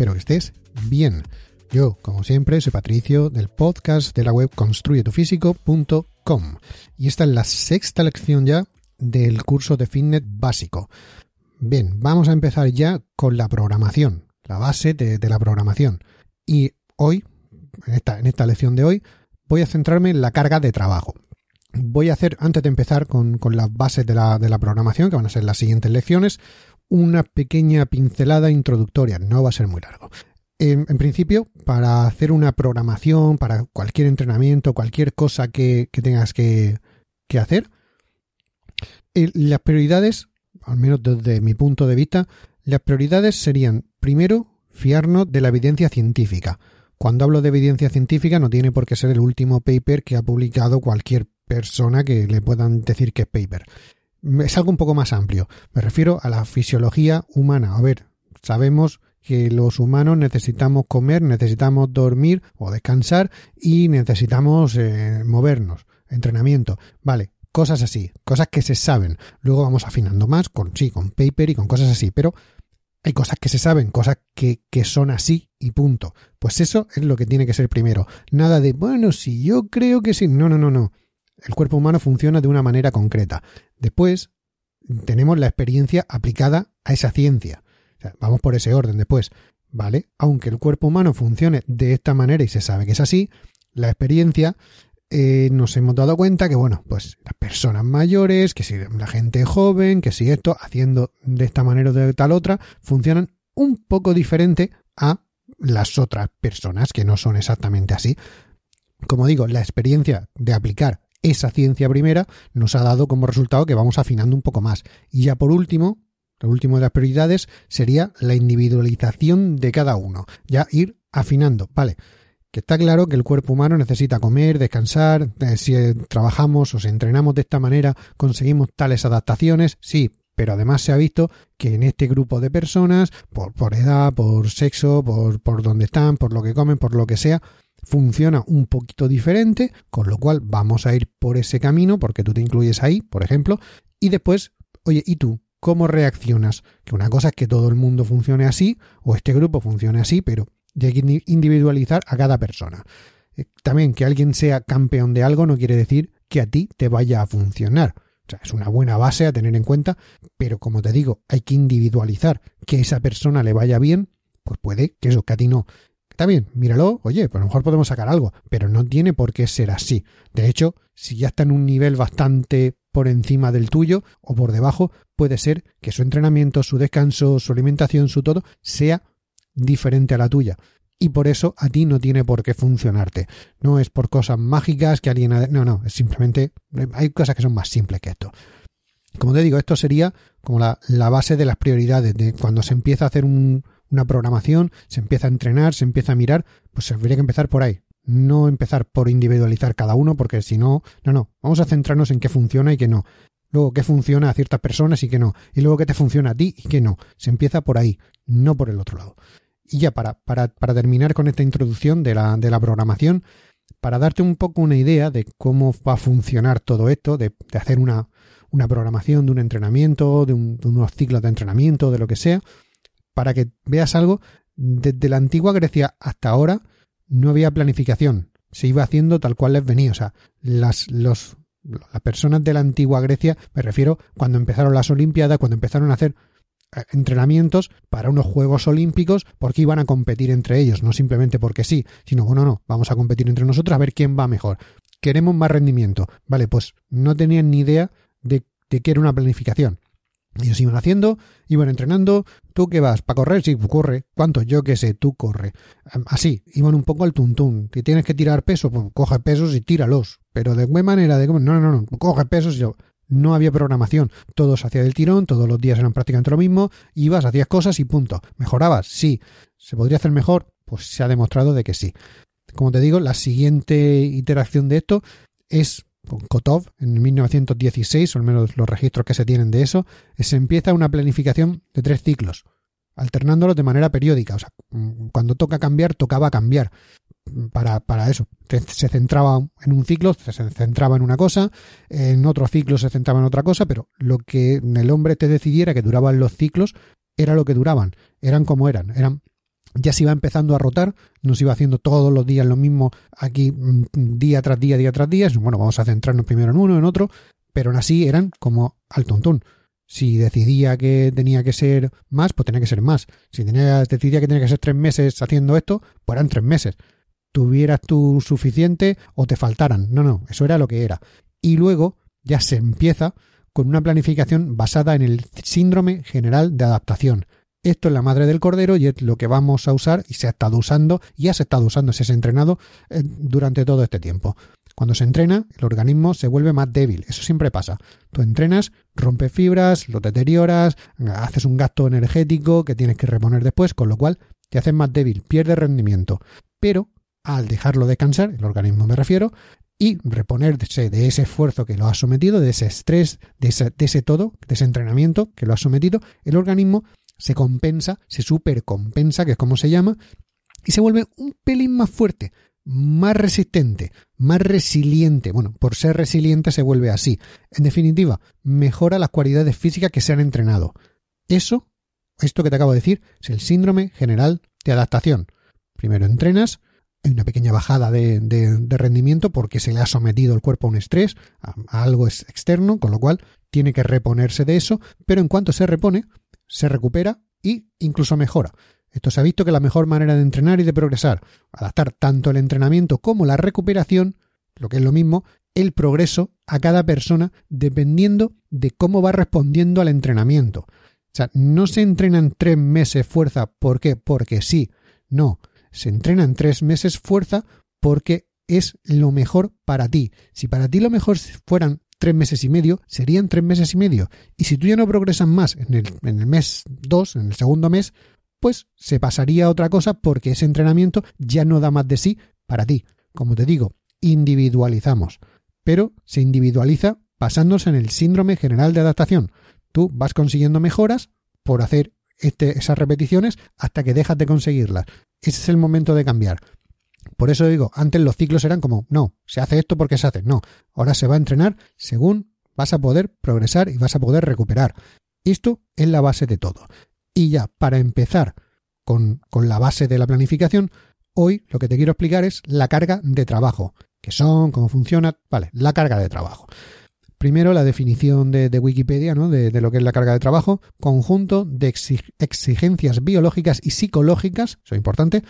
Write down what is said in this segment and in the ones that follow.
Espero que estés bien. Yo, como siempre, soy Patricio del podcast de la web construyetufísico.com y esta es la sexta lección ya del curso de fitness básico. Bien, vamos a empezar ya con la programación, la base de, la programación. Y hoy, en esta, en esta lección de hoy, voy a centrarme en la carga de trabajo voy a hacer, antes de empezar con, las bases de la, de la, programación, que van a ser las siguientes lecciones, una pequeña pincelada introductoria. No va a ser muy largo. En, principio, para hacer una programación, para cualquier entrenamiento, cualquier cosa que, tengas que, hacer, las prioridades, al menos desde mi punto de vista, las prioridades serían, primero, fiarnos de la evidencia científica. Cuando hablo de evidencia científica no tiene por qué ser el último paper que ha publicado cualquier persona que le puedan decir que es paper. Es algo un poco más amplio. Me refiero a la fisiología humana. A ver, sabemos que los humanos necesitamos comer, necesitamos dormir o descansar y necesitamos eh, movernos, entrenamiento. Vale, cosas así, cosas que se saben. Luego vamos afinando más con sí, con paper y con cosas así, pero hay cosas que se saben, cosas que, que son así y punto. Pues eso es lo que tiene que ser primero. Nada de, bueno, si yo creo que sí. No, no, no, no. El cuerpo humano funciona de una manera concreta. Después tenemos la experiencia aplicada a esa ciencia. vamos por ese orden después. ¿Vale? Aunque el cuerpo humano funcione de esta manera y se sabe que es así, la experiencia eh, nos hemos dado cuenta que, bueno, pues las personas mayores, que si la gente joven, que si esto, haciendo de esta manera o de tal otra, funcionan un poco diferente a las otras personas que no son exactamente así. Como digo, la experiencia de aplicar esa ciencia primera nos ha dado como resultado que vamos afinando un poco más. Y ya por último, lo último de las prioridades sería la individualización de cada uno. Ya ir afinando. Vale, que está claro que el cuerpo humano necesita comer, descansar, eh, si eh, trabajamos o si entrenamos de esta manera conseguimos tales adaptaciones, sí, pero además se ha visto que en este grupo de personas, por, por edad, por sexo, por, por dónde están, por lo que comen, por lo que sea, funciona un poquito diferente, con lo cual vamos a ir por ese camino porque tú te incluyes ahí, por ejemplo, y después, oye, ¿y tú? ¿Cómo reaccionas? Que una cosa es que todo el mundo funcione así o este grupo funcione así, pero hay que individualizar a cada persona. Eh, también que alguien sea campeón de algo no quiere decir que a ti te vaya a funcionar. O sea, es una buena base a tener en cuenta, pero como te digo, hay que individualizar que esa persona le vaya bien, pues puede que eso, que a ti no. Está bien, míralo, oye, pues a lo mejor podemos sacar algo, pero no tiene por qué ser así. De hecho, si ya está en un nivel bastante por encima del tuyo o por debajo, puede ser que su entrenamiento, su descanso, su alimentación, su todo, sea diferente a la tuya. Y por eso a ti no tiene por qué funcionarte. No es por cosas mágicas que alguien... Ha... No, no, es simplemente... Hay cosas que son más simples que esto. Como te digo, esto sería como la, la base de las prioridades, de cuando se empieza a hacer un, una programación, se empieza a entrenar, se empieza a mirar, pues se habría que empezar por ahí. No empezar por individualizar cada uno, porque si no, no, no, vamos a centrarnos en qué funciona y qué no. Luego qué funciona a ciertas personas y qué no. Y luego qué te funciona a ti y qué no. Se empieza por ahí, no por el otro lado. Y ya para, para, para terminar con esta introducción de la, de la programación, para darte un poco una idea de cómo va a funcionar todo esto, de, de hacer una, una programación de un entrenamiento, de, de unos ciclos de entrenamiento, de lo que sea, para que veas algo, desde la antigua Grecia hasta ahora no había planificación. Se iba haciendo tal cual les venía. O sea, las, los, las personas de la antigua Grecia, me refiero cuando empezaron las Olimpiadas, cuando empezaron a hacer eh, entrenamientos para unos Juegos Olímpicos porque iban a competir entre ellos, no simplemente porque sí, sino bueno, no, vamos a competir entre nosotros a ver quién va mejor. Queremos más rendimiento. Vale, pues no tenían ni idea de, de qué era una planificación. Ellos iban haciendo, iban entrenando. ¿Tú qué vas? ¿Para correr? Sí, corre. ¿Cuánto? Yo qué sé, tú corre. Así, iban un poco al tuntún. Si tienes que tirar peso, pues coge pesos y tíralos. Pero de qué manera, de no, no, no, coge pesos y yo. No había programación. Todo se hacía del tirón, todos los días eran prácticamente lo mismo. Ibas, hacías cosas y punto. ¿Mejorabas? Sí. ¿Se podría hacer mejor? Pues se ha demostrado de que sí. Como te digo, la siguiente iteración de esto es con Kotov en 1916, o al menos los registros que se tienen de eso, se empieza una planificación de tres ciclos, alternándolos de manera periódica. O sea, cuando toca cambiar, tocaba cambiar. Para, para eso, se centraba en un ciclo, se centraba en una cosa, en otro ciclo se centraba en otra cosa, pero lo que el hombre te decidiera que duraban los ciclos era lo que duraban, eran como eran, eran ya se iba empezando a rotar, no se iba haciendo todos los días lo mismo aquí mm, día tras día, día tras día. Bueno, vamos a centrarnos primero en uno, en otro, pero aún así eran como al tontón. Si decidía que tenía que ser más, pues tenía que ser más. Si tenía, decidía que tenía que ser tres meses haciendo esto, pues eran tres meses. Tuvieras tú suficiente o te faltaran. No, no, eso era lo que era. Y luego ya se empieza con una planificación basada en el síndrome general de adaptación. Esto es la madre del cordero y es lo que vamos a usar y se ha estado usando y has estado usando, se ha entrenado eh, durante todo este tiempo. Cuando se entrena, el organismo se vuelve más débil. Eso siempre pasa. Tú entrenas, rompes fibras, lo deterioras, haces un gasto energético que tienes que reponer después, con lo cual te haces más débil, pierdes rendimiento. Pero al dejarlo descansar, el organismo me refiero, y reponerse de ese esfuerzo que lo has sometido, de ese estrés, de ese, todo, de ese entrenamiento que lo has sometido, el organismo se compensa, se supercompensa, que es como se llama, y se vuelve un pelín más fuerte, más resistente, más resiliente. Bueno, por ser resiliente se vuelve así. En definitiva, mejora las cualidades físicas que se han entrenado. Eso, esto que te acabo de decir, es el síndrome general de adaptación. Primero entrenas, hay una pequeña bajada de, rendimiento porque se le ha sometido el cuerpo a un estrés, a, algo externo, con lo cual tiene que reponerse de eso, pero en cuanto se repone, se recupera e incluso mejora. Esto se ha visto que la mejor manera de entrenar y de progresar, adaptar tanto el entrenamiento como la recuperación, lo que es lo mismo, el progreso a cada persona dependiendo de cómo va respondiendo al entrenamiento. O sea, no se entrena en tres meses fuerza, ¿por qué? Porque sí. No, se entrena en tres meses fuerza porque es lo mejor para ti. Si para ti lo mejor fueran tres meses y medio, serían tres meses y medio. Y si tú ya no progresas más en el, en el mes dos, en el segundo mes, pues se pasaría a otra cosa porque ese entrenamiento ya no da más de sí para ti. Como te digo, individualizamos, pero se individualiza basándose en el síndrome general de adaptación. Tú vas consiguiendo mejoras por hacer este, esas repeticiones hasta que dejas de conseguirlas. Ese es el momento de cambiar. Por eso digo, antes los ciclos eran como, no, se hace esto porque se hace. No, ahora se va a entrenar según vas a poder progresar y vas a poder recuperar. Esto es la base de todo. Y ya, para empezar con, la base de la planificación, hoy lo que te quiero explicar es la carga de trabajo, que son, cómo funciona, vale, la carga de trabajo. Primero, la definición de, Wikipedia, ¿no? De, de, lo que es la carga de trabajo, conjunto de exigencias biológicas y psicológicas, eso es importante,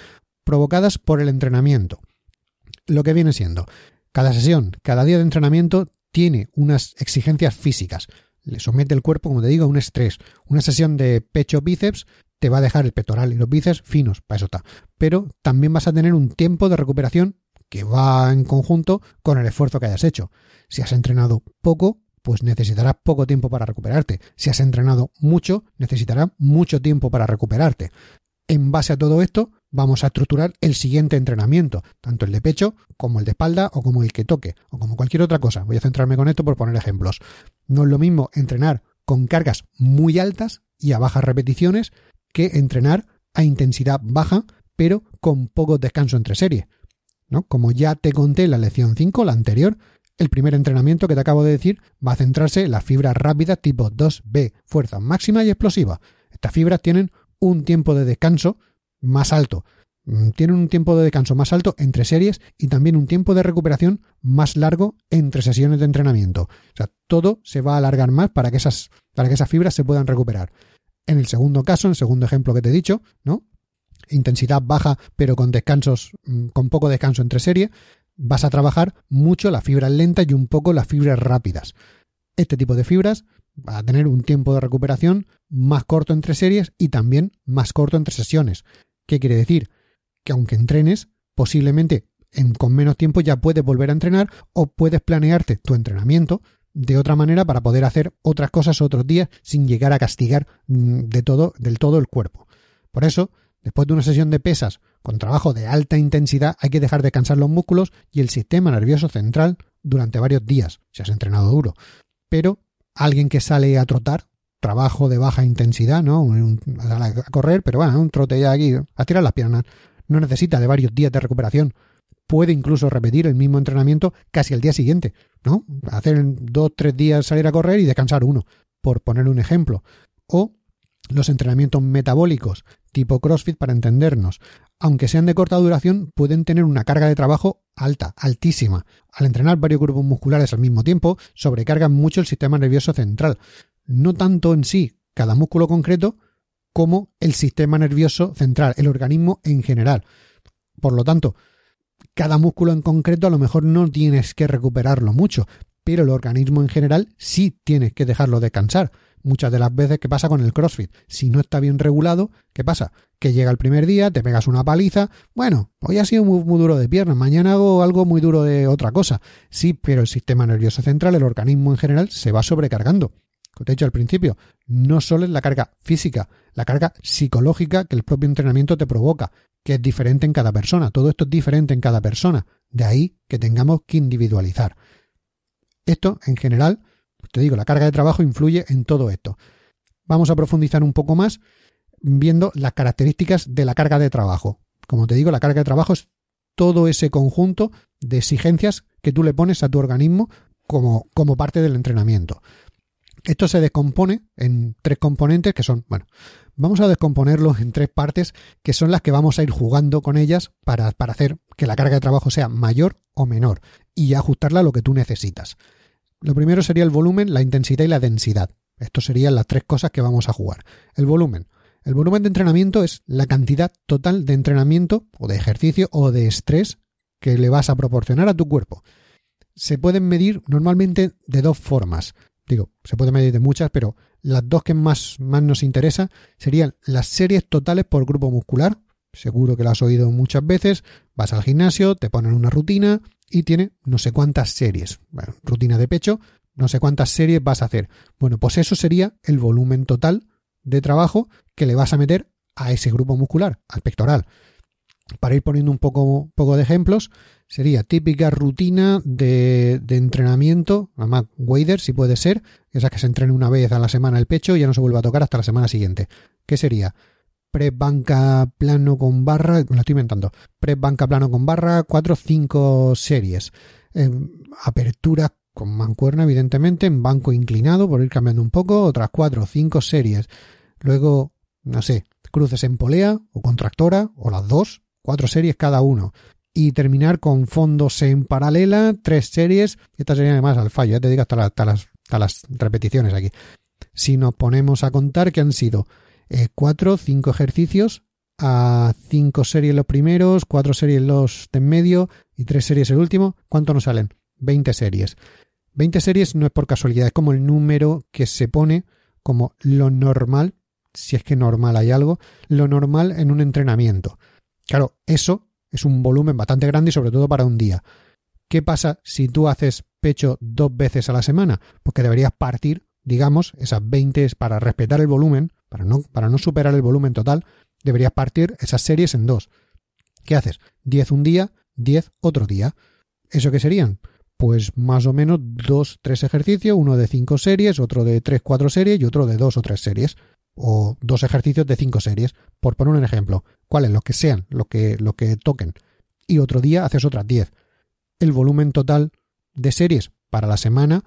provocadas por el entrenamiento. Lo que viene siendo, cada sesión, cada día de entrenamiento tiene unas exigencias físicas le somete el cuerpo, como te digo, a un estrés. Una sesión de pecho-bíceps te va a dejar el pectoral y los bíceps finos, para eso está. Pero también vas a tener un tiempo de recuperación que va en conjunto con el esfuerzo que hayas hecho. Si has entrenado poco, pues necesitarás poco tiempo para recuperarte. Si has entrenado mucho, necesitarás mucho tiempo para recuperarte. En base a todo esto, vamos a estructurar el siguiente entrenamiento, tanto el de pecho como el de espalda o como el que toque o como cualquier otra cosa. Voy a centrarme con esto por poner ejemplos. No es lo mismo entrenar con cargas muy altas y a bajas repeticiones que entrenar a intensidad baja pero con poco descanso entre series. ¿no? Como ya te conté en la lección 5, la anterior, el primer entrenamiento que te acabo de decir va a centrarse en las fibras rápidas tipo 2B, fuerza máxima y explosiva. Estas fibras tienen un tiempo de descanso más alto. Mm, tienen un tiempo de descanso más alto entre series y también un tiempo de recuperación más largo entre sesiones de entrenamiento. O sea, todo se va a alargar más para que esas, para que esas fibras se puedan recuperar. En el segundo caso, en el segundo ejemplo que te he dicho, ¿no? Intensidad baja, pero con descansos, mm, con poco descanso entre series, vas a trabajar mucho las fibras lentas y un poco las fibras rápidas. Este tipo de fibras va a tener un tiempo de recuperación más corto entre series y también más corto entre sesiones. ¿Qué quiere decir? Que aunque entrenes, posiblemente con menos tiempo ya puedes volver a entrenar o puedes planearte tu entrenamiento de otra manera para poder hacer otras cosas otros días sin llegar a castigar mm, de todo, del todo el cuerpo. Por eso, después de una sesión de pesas con trabajo de alta intensidad, hay que dejar descansar los músculos y el sistema nervioso central durante varios días, si has entrenado duro. Pero alguien que sale a trotar, trabajo de baja intensidad, ¿no? a correr, pero bueno, un trote ya aquí, a tirar las piernas. No necesita de varios días de recuperación. Puede incluso repetir el mismo entrenamiento casi el día siguiente, ¿no? Hacer dos, tres días salir a correr y descansar uno, por poner un ejemplo. O los entrenamientos metabólicos, tipo CrossFit para entendernos. Aunque sean de corta duración, pueden tener una carga de trabajo alta, altísima. Al entrenar varios grupos musculares al mismo tiempo, sobrecargan mucho el sistema nervioso central. No tanto en sí cada músculo concreto, como el sistema nervioso central, el organismo en general. Por lo tanto, cada músculo en concreto a lo mejor no tienes que recuperarlo mucho, pero el organismo en general sí tienes que dejarlo descansar. Muchas de las veces, ¿qué pasa con el CrossFit? Si no está bien regulado, ¿qué pasa? Que llega el primer día, te pegas una paliza. Bueno, hoy ha sido muy, muy duro de piernas, mañana hago algo muy duro de otra cosa. Sí, pero el sistema nervioso central, el organismo en general, se va sobrecargando. Como te he dicho al principio, no solo es la carga física, la carga psicológica que el propio entrenamiento te provoca, que es diferente en cada persona. Todo esto es diferente en cada persona. De ahí que tengamos que individualizar. Esto, en general, te digo, la carga de trabajo influye en todo esto. Vamos a profundizar un poco más viendo las características de la carga de trabajo. Como te digo, la carga de trabajo es todo ese conjunto de exigencias que tú le pones a tu organismo como, como parte del entrenamiento. Esto se descompone en tres componentes que son, bueno, vamos a descomponerlo en tres partes que son las que vamos a ir jugando con ellas para, para hacer que la carga de trabajo sea mayor o menor y ajustarla a lo que tú necesitas. Lo primero sería el volumen, la intensidad y la densidad. Estos serían las tres cosas que vamos a jugar. El volumen. El volumen de entrenamiento es la cantidad total de entrenamiento o de ejercicio o de estrés que le vas a proporcionar a tu cuerpo. Se pueden medir normalmente de dos formas. Digo, se puede medir de muchas, pero las dos que más, nos interesa serían las series totales por grupo muscular. Seguro que lo has oído muchas veces. Vas al gimnasio, te ponen una rutina y tiene no sé cuántas series. rutina de pecho, no sé cuántas series vas a hacer. Bueno, pues eso sería el volumen total de trabajo que le vas a meter a ese grupo muscular, al pectoral. Para ir poniendo un poco, poco de ejemplos, sería típica rutina de, de entrenamiento, además wader si puede ser, esa que se entrene una vez a la semana el pecho y ya no se vuelve a tocar hasta la semana siguiente. ¿Qué sería? pre banca plano con barra, me lo estoy inventando, pre banca plano con barra, cuatro o cinco series. apertura con mancuerna, evidentemente, en banco inclinado, por ir cambiando un poco, otras cuatro o cinco series. Luego, no sé, cruces en polea o contractora, o las dos, cuatro series cada uno. Y terminar con fondos en paralela, tres series. Esta sería además al fallo, ya te digo hasta, hasta, las, hasta las repeticiones aquí. Si nos ponemos a contar que han sido eh, cuatro, cinco ejercicios a cinco series los primeros, cuatro series los de en medio y tres series el último. ¿Cuánto nos salen? 20 series. 20 series no es por casualidad, es como el número que se pone como lo normal, si es que normal hay algo, lo normal en un entrenamiento. Claro, eso es un volumen bastante grande y sobre todo para un día. ¿Qué pasa si tú haces pecho dos veces a la semana? Porque deberías partir, digamos, esas 20 para respetar el volumen, para no, para no superar el volumen total, deberías partir esas series en dos. ¿Qué haces? 10 un día, 10 otro día. ¿Eso qué serían? Pues más o menos dos, tres ejercicios, uno de cinco series, otro de tres, cuatro series y otro de dos o tres series. O dos ejercicios de cinco series, por poner un ejemplo. ¿Cuáles? Los que sean, lo que, lo que toquen. Y otro día haces otras 10. El volumen total de series para la semana,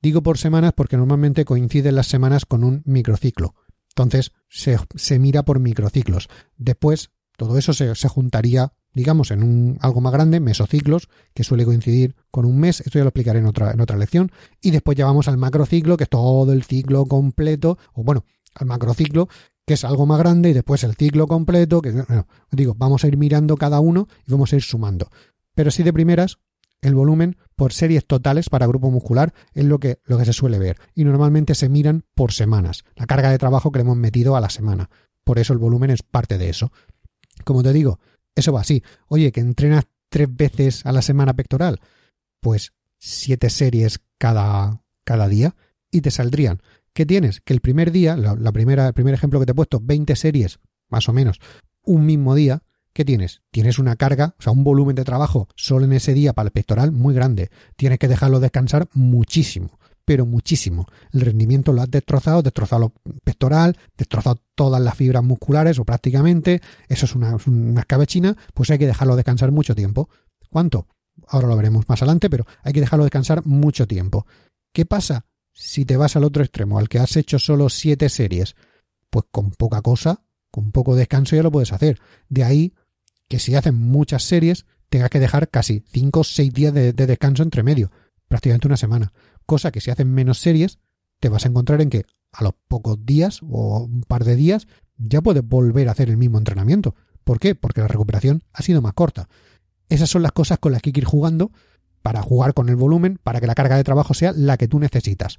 digo por semanas porque normalmente coinciden las semanas con un microciclo. Entonces se, mira por microciclos. Después todo eso se, juntaría, digamos, en un algo más grande, mesociclos, que suele coincidir con un mes. Esto ya lo explicaré en otra, en otra lección. Y después ya vamos al macrociclo, que es todo el ciclo completo, o bueno, al macrociclo, que es algo más grande, y después el ciclo completo, que digo, vamos a ir mirando cada uno y vamos a ir sumando. Pero si de primeras, el volumen por series totales para grupo muscular es lo que, lo que se suele ver y normalmente se miran por semanas, la carga de trabajo que le hemos metido a la semana. Por eso el volumen es parte de eso. Como te digo, eso va así. Oye, que entrenas tres veces a la semana pectoral, pues siete series cada, cada día y te saldrían. ¿Qué tienes? Que el primer día, la, primera, el primer ejemplo que te he puesto, 20 series, más o menos, un mismo día, ¿Qué tienes? Tienes una carga, o sea, un volumen de trabajo solo en ese día para el pectoral muy grande. Tienes que dejarlo descansar muchísimo, pero muchísimo. El rendimiento lo has destrozado, destrozado el pectoral, destrozado todas las fibras musculares o prácticamente. Eso es una, una escabechina, pues hay que dejarlo descansar mucho tiempo. ¿Cuánto? Ahora lo veremos más adelante, pero hay que dejarlo descansar mucho tiempo. ¿Qué pasa si te vas al otro extremo, al que has hecho solo siete series? Pues con poca cosa con poco descanso ya lo puedes hacer. De ahí que si haces muchas series, tengas que dejar casi 5 o 6 días de, de descanso entre medio, prácticamente una semana. Cosa que si haces menos series, te vas a encontrar en que a los pocos días o un par de días ya puedes volver a hacer el mismo entrenamiento. ¿Por qué? Porque la recuperación ha sido más corta. Esas son las cosas con las que hay que ir jugando para jugar con el volumen, para que la carga de trabajo sea la que tú necesitas.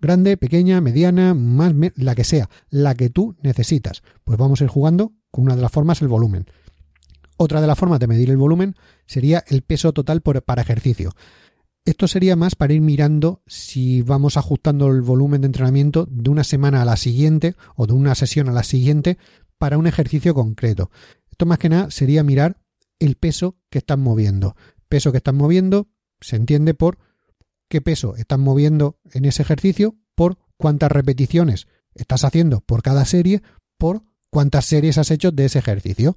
Grande, pequeña, mediana, más, la que sea, la que tú necesitas. Pues vamos a ir jugando con una de las formas el volumen. Otra de las formas de medir el volumen sería el peso total para ejercicio. Esto sería más para ir mirando si vamos ajustando el volumen de entrenamiento de una semana a la siguiente o de una sesión a la siguiente para un ejercicio concreto. Esto más que nada sería mirar el peso que están moviendo. Peso que están moviendo se entiende por qué peso están moviendo en ese ejercicio, por cuántas repeticiones estás haciendo por cada serie, por cuántas series has hecho de ese ejercicio.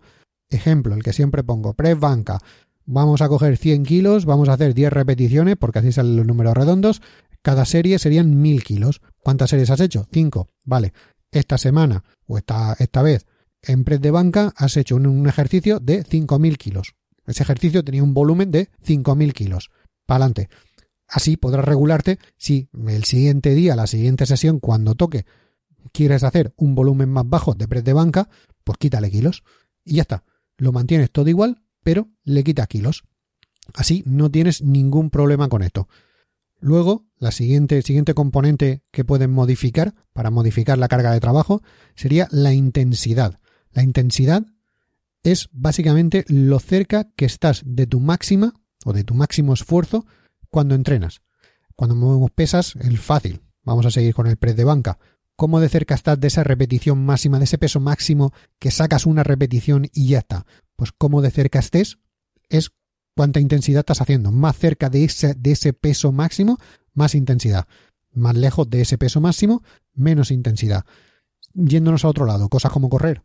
Ejemplo, el que siempre pongo, press banca. Vamos a coger 100 kilos, vamos a hacer 10 repeticiones, porque así salen los números redondos. Cada serie serían 1000 kilos. ¿Cuántas series has hecho? 5. Vale. Esta semana, o esta, esta vez, en press de banca has hecho un, un ejercicio de 5000 kilos. Ese ejercicio tenía un volumen de 5000 kilos. Para adelante. Así podrás regularte si el siguiente día, la siguiente sesión, cuando toque, quieres hacer un volumen más bajo de press de banca, pues quítale kilos. Y ya está lo mantienes todo igual, pero le quitas kilos. Así no tienes ningún problema con esto. Luego, la siguiente, siguiente componente que pueden modificar para modificar la carga de trabajo sería la intensidad. La intensidad es básicamente lo cerca que estás de tu máxima o de tu máximo esfuerzo cuando entrenas. Cuando movemos pesas, el fácil. Vamos a seguir con el press de banca cómo de cerca estás de esa repetición máxima, de ese peso máximo que sacas una repetición y ya está. Pues cómo de cerca estés es cuánta intensidad estás haciendo. Más cerca de ese, de ese peso máximo, más intensidad. Más lejos de ese peso máximo, menos intensidad. Yéndonos a otro lado, cosas como correr.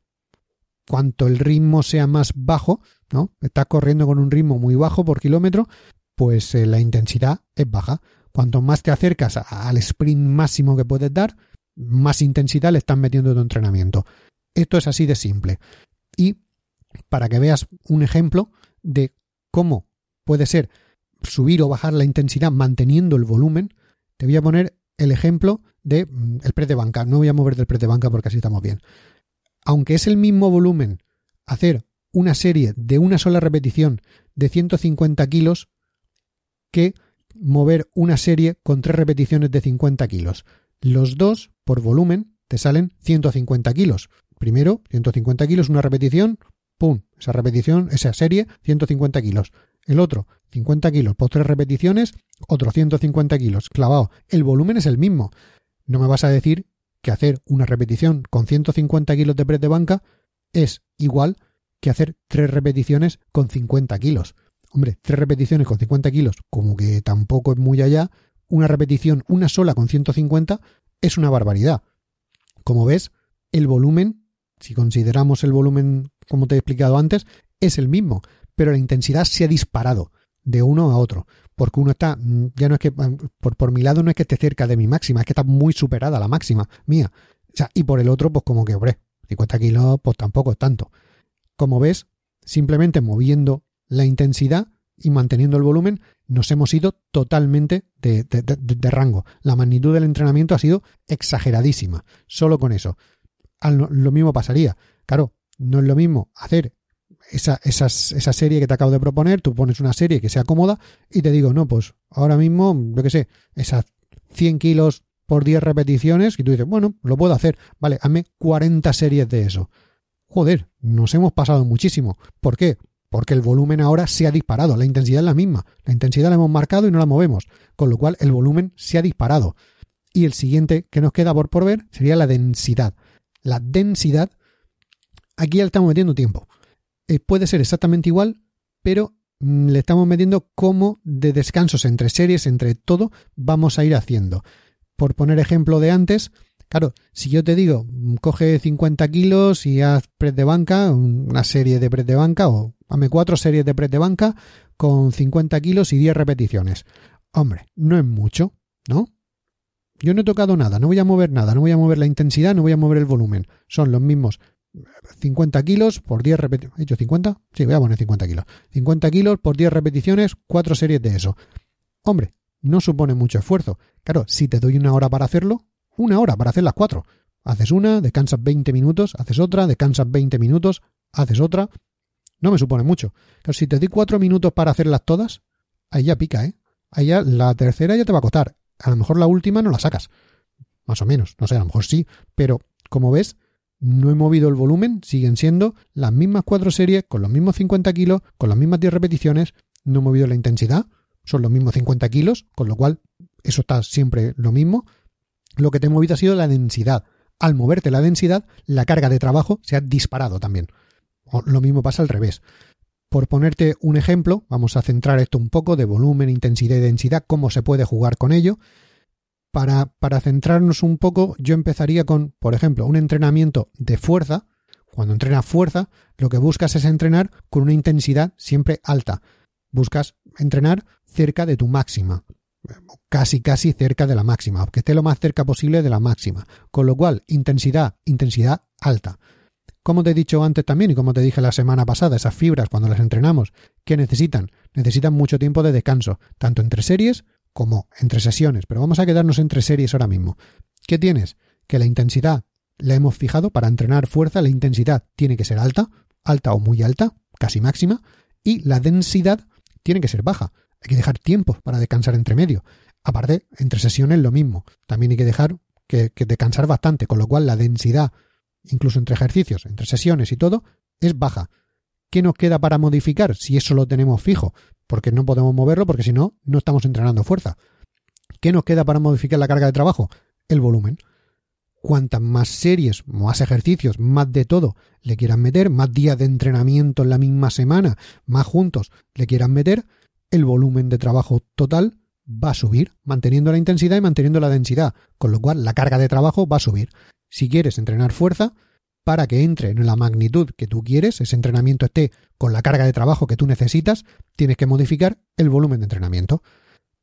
Cuanto el ritmo sea más bajo, ¿no? Estás corriendo con un ritmo muy bajo por kilómetro, pues eh, la intensidad es baja. Cuanto más te acercas al sprint máximo que puedes dar, más intensidad le están metiendo en tu entrenamiento. Esto es así de simple. Y para que veas un ejemplo de cómo puede ser subir o bajar la intensidad manteniendo el volumen, te voy a poner el ejemplo de mm, el de banca. No voy a mover del press de banca porque así estamos bien. Aunque es el mismo volumen hacer una serie de una sola repetición de 150 kilos que mover una serie con tres repeticiones de 50 kilos. Los dos, por volumen, te salen 150 kilos. Primero, 150 kilos, una repetición, ¡pum! Esa repetición, esa serie, 150 kilos. El otro, 50 kilos por tres repeticiones, otro 150 kilos, clavado. El volumen es el mismo. No me vas a decir que hacer una repetición con 150 kilos de press de banca es igual que hacer tres repeticiones con 50 kilos. Hombre, tres repeticiones con 50 kilos, como que tampoco es muy allá, una repetición, una sola con 150, es una barbaridad. Como ves, el volumen, si consideramos el volumen como te he explicado antes, es el mismo, pero la intensidad se ha disparado de uno a otro, porque uno está, mm, ya no es que, mm, por, por mi lado no es que esté cerca de mi máxima, es que está muy superada la máxima mía. Y por el otro, pues como que, hombre, 50 kilos, pues tampoco es tanto. Como ves, simplemente moviendo la intensidad y manteniendo el volumen, nos hemos ido totalmente de, rango. La magnitud del entrenamiento ha sido exageradísima, solo con eso. Lo mismo pasaría. Claro, no es lo mismo hacer esa, esa, serie que te acabo de proponer, tú pones una serie que sea cómoda y te digo, no, pues ahora mismo, yo qué sé, esas 100 kilos por 10 repeticiones y tú dices, bueno, lo puedo hacer, vale, hazme 40 series de eso. Joder, nos hemos pasado muchísimo. ¿Por qué? porque el volumen ahora se ha disparado, la intensidad es la misma, la intensidad la hemos marcado y no la movemos, con lo cual el volumen se ha disparado. Y el siguiente que nos queda por, por ver sería la densidad. La densidad, aquí ya estamos metiendo tiempo. Eh, puede ser exactamente igual, pero mm, le estamos metiendo cómo de descansos entre series, entre todo, vamos a ir haciendo. Por poner ejemplo de antes, Claro, si yo te digo, mm, coge 50 kilos y haz press de banca, una serie de press de banca, o hazme cuatro series de press de banca con 50 kilos y 10 repeticiones. Hombre, no es mucho, ¿no? Yo no he tocado nada, no voy a mover nada, no voy a mover la intensidad, no voy a mover el volumen. Son los mismos 50 kilos por 10 repeticiones. ¿He hecho 50? Sí, voy a poner 50 kilos. 50 kilos por 10 repeticiones, 4 series de eso. Hombre, no supone mucho esfuerzo. Claro, si te doy una hora para hacerlo, una hora para hacer las 4. Haces una, descansas 20 minutos, haces otra, descansas 20 minutos, haces otra. No me supone mucho. Pero si te doy 4 minutos para hacerlas todas, ahí ya pica, ¿eh? Ahí ya la tercera ya te va a costar. A lo mejor la última no la sacas. Más o menos. No sé, a lo mejor sí. Pero, como ves, no he movido el volumen, siguen siendo las mismas cuatro series, con los mismos 50 kilos, con las mismas 10 repeticiones, no he movido la intensidad, son los mismos 50 kilos, con lo cual eso está siempre lo mismo. Lo que te he movido ha sido la densidad. Al moverte la densidad, la carga de trabajo se ha disparado también. lo mismo pasa al revés. Por ponerte un ejemplo, vamos a centrar esto un poco de volumen, intensidad y densidad, cómo se puede jugar con ello. Para, para centrarnos un poco, yo empezaría con, por ejemplo, un entrenamiento de fuerza. Cuando entrenas fuerza, lo que buscas es entrenar con una intensidad siempre alta. Buscas entrenar cerca de tu máxima, casi casi cerca de la máxima, que esté lo más cerca posible de la máxima. Con lo cual, intensidad, intensidad alta. Como te he dicho antes también y como te dije la semana pasada, esas fibras cuando las entrenamos, ¿qué necesitan? Necesitan mucho tiempo de descanso, tanto entre series como entre sesiones, pero vamos a quedarnos entre series ahora mismo. ¿Qué tienes? Que la intensidad la hemos fijado para entrenar fuerza, la intensidad tiene que ser alta, alta o muy alta, casi máxima, y la densidad tiene que ser baja. Hay que dejar tiempo para descansar entre medio. Aparte, entre sesiones lo mismo. También hay que dejar que, que descansar bastante, con lo cual la densidad, incluso entre ejercicios, entre sesiones y todo, es baja. ¿Qué nos queda para modificar si eso lo tenemos fijo? Porque no podemos moverlo porque si no, no estamos entrenando fuerza. ¿Qué nos queda para modificar la carga de trabajo? El volumen. Cuantas más series, más ejercicios, más de todo le quieran meter, más días de entrenamiento en la misma semana, más juntos le quieran meter, el volumen de trabajo total va a subir, manteniendo la intensidad y manteniendo la densidad, con lo cual la carga de trabajo va a subir. Si quieres entrenar fuerza, para que entre en la magnitud que tú quieres, ese entrenamiento esté con la carga de trabajo que tú necesitas, tienes que modificar el volumen de entrenamiento.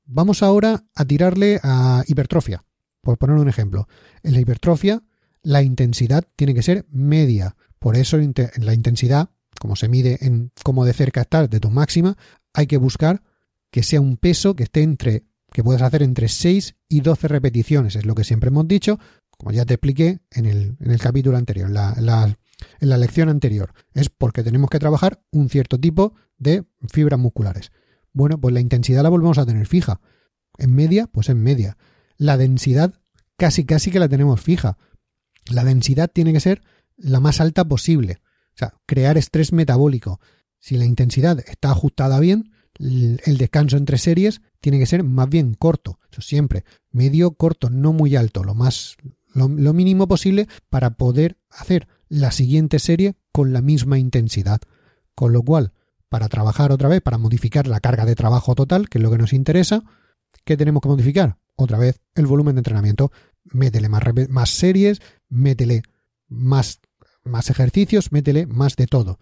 Vamos ahora a tirarle a hipertrofia, por poner un ejemplo. En la hipertrofia, la intensidad tiene que ser media. Por eso, la intensidad, como se mide en cómo de cerca estás de tu máxima, hay que buscar que sea un peso que esté entre, que puedas hacer entre 6 y 12 repeticiones, es lo que siempre hemos dicho, como ya te expliqué en el, en el capítulo anterior, en la, en la lección anterior. Es porque tenemos que trabajar un cierto tipo de fibras musculares. Bueno, pues la intensidad la volvemos a tener fija. En media, pues en media. La densidad casi casi que la tenemos fija. La densidad tiene que ser la más alta posible. O sea, crear estrés metabólico. Si la intensidad está ajustada bien, el descanso entre series tiene que ser más bien corto. Eso siempre. Medio, corto, no muy alto. Lo más, lo, mínimo posible para poder hacer la siguiente serie con la misma intensidad. Con lo cual, para trabajar otra vez, para modificar la carga de trabajo total, que es lo que nos interesa, ¿qué tenemos que modificar? Otra vez el volumen de entrenamiento. Métele más, series, métele más, más ejercicios, métele más de todo.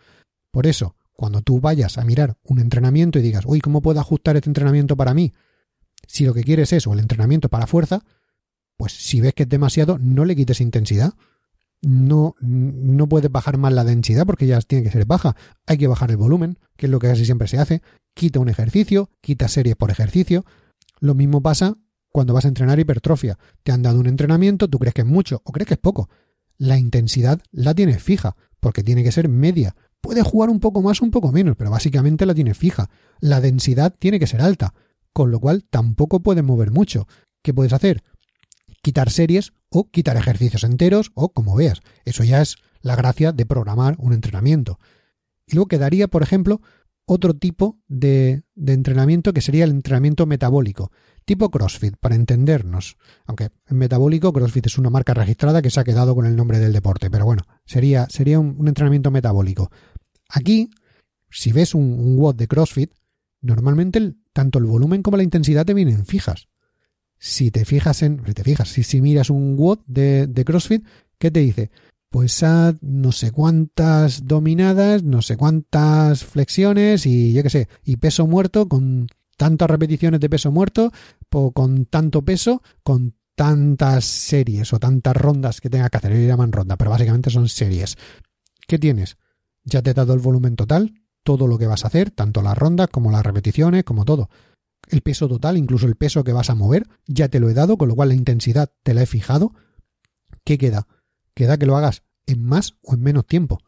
Por eso, cuando tú vayas a mirar un entrenamiento y digas, uy, ¿cómo puedo ajustar este entrenamiento para mí? Si lo que quieres es o el entrenamiento para fuerza, pues si ves que es demasiado, no le quites intensidad. No, no puedes bajar más la densidad porque ya tiene que ser baja. Hay que bajar el volumen, que es lo que casi siempre se hace. Quita un ejercicio, quita series por ejercicio. Lo mismo pasa cuando vas a entrenar hipertrofia. Te han dado un entrenamiento, tú crees que es mucho o crees que es poco. La intensidad la tienes fija, porque tiene que ser media. Puedes jugar un poco más un poco menos, pero básicamente la tienes fija. La densidad tiene que ser alta, con lo cual tampoco puedes mover mucho. ¿Qué puedes hacer? Quitar series o quitar ejercicios enteros o como veas. Eso ya es la gracia de programar un entrenamiento. Y luego quedaría, por ejemplo, otro tipo de, de, entrenamiento que sería el entrenamiento metabólico, tipo CrossFit, para entendernos. Aunque en metabólico CrossFit es una marca registrada que se ha quedado con el nombre del deporte, pero bueno, sería, sería un, entrenamiento metabólico. Aquí, si ves un, un de CrossFit, normalmente tanto el volumen como la intensidad te vienen fijas si te fijas en, te fijas, si, si miras un WOD de, de CrossFit, ¿qué te dice? Pues haz no sé cuántas dominadas, no sé cuántas flexiones y yo qué sé, y peso muerto con tantas repeticiones de peso muerto, con tanto peso, con tantas series o tantas rondas que tenga que hacer. Ellos llaman ronda, pero básicamente son series. ¿qué tienes? Ya te he dado el volumen total, todo lo que vas a hacer, tanto las rondas como las repeticiones, como todo. El peso total, incluso el peso que vas a mover, ya te lo he dado, con lo cual la intensidad te la he fijado. ¿Qué queda? Queda que lo hagas en más o en menos tiempo.